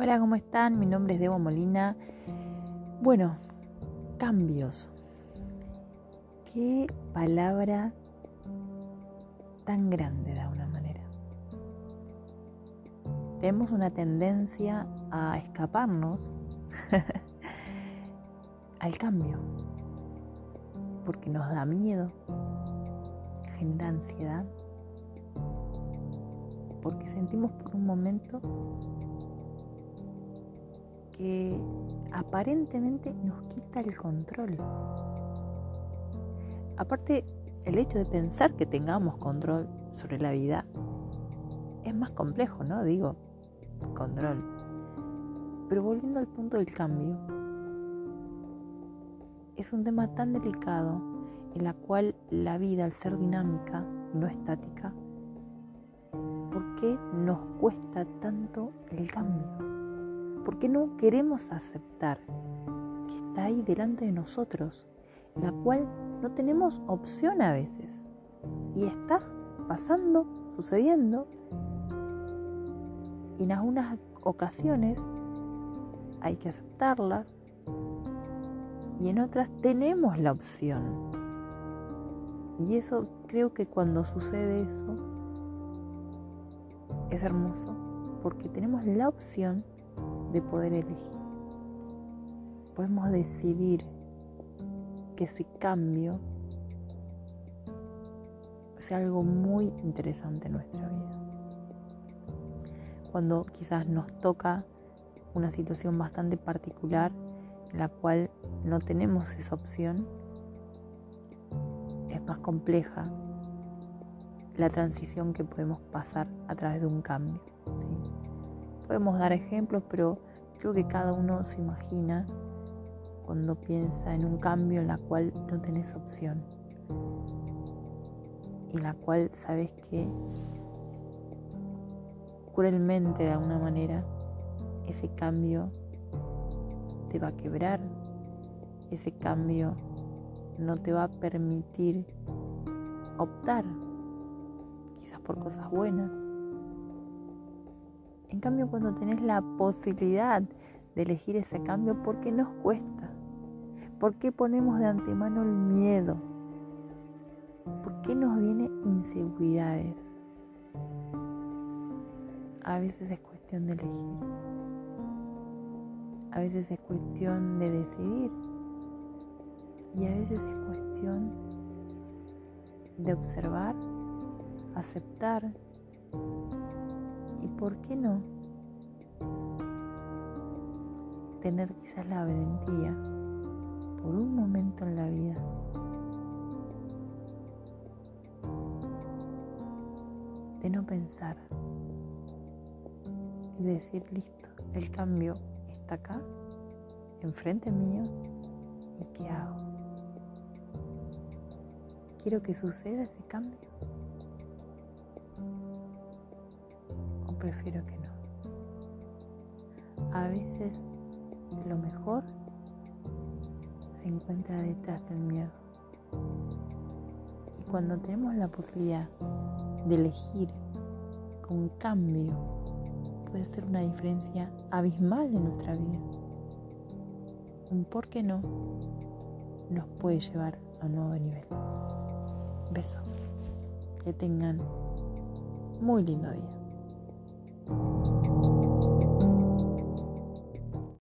Hola, ¿cómo están? Mi nombre es Debo Molina. Bueno, cambios. Qué palabra tan grande de alguna manera. Tenemos una tendencia a escaparnos al cambio, porque nos da miedo, genera ansiedad, porque sentimos por un momento que aparentemente nos quita el control. Aparte, el hecho de pensar que tengamos control sobre la vida es más complejo, ¿no? Digo, control. Pero volviendo al punto del cambio, es un tema tan delicado en la cual la vida, al ser dinámica y no estática, ¿por qué nos cuesta tanto el cambio? ¿Por qué no queremos aceptar que está ahí delante de nosotros, la cual no tenemos opción a veces? Y está pasando, sucediendo. Y en algunas ocasiones hay que aceptarlas y en otras tenemos la opción. Y eso creo que cuando sucede eso es hermoso porque tenemos la opción de poder elegir. Podemos decidir que ese cambio sea algo muy interesante en nuestra vida. Cuando quizás nos toca una situación bastante particular en la cual no tenemos esa opción, es más compleja la transición que podemos pasar a través de un cambio. Podemos dar ejemplos, pero creo que cada uno se imagina cuando piensa en un cambio en la cual no tenés opción. Y la cual sabes que cruelmente de alguna manera ese cambio te va a quebrar, ese cambio no te va a permitir optar quizás por cosas buenas en cambio, cuando tenés la posibilidad de elegir ese cambio, ¿por qué nos cuesta? ¿Por qué ponemos de antemano el miedo? ¿Por qué nos vienen inseguridades? A veces es cuestión de elegir. A veces es cuestión de decidir. Y a veces es cuestión de observar, aceptar ¿Y por qué no? Tener quizás la valentía por un momento en la vida de no pensar y decir, listo, el cambio está acá, enfrente mío, ¿y qué hago? Quiero que suceda ese cambio. Prefiero que no. A veces lo mejor se encuentra detrás del miedo. Y cuando tenemos la posibilidad de elegir con cambio, puede ser una diferencia abismal en nuestra vida. Un por qué no nos puede llevar a un nuevo nivel. Beso. Que tengan muy lindo día. Thank you.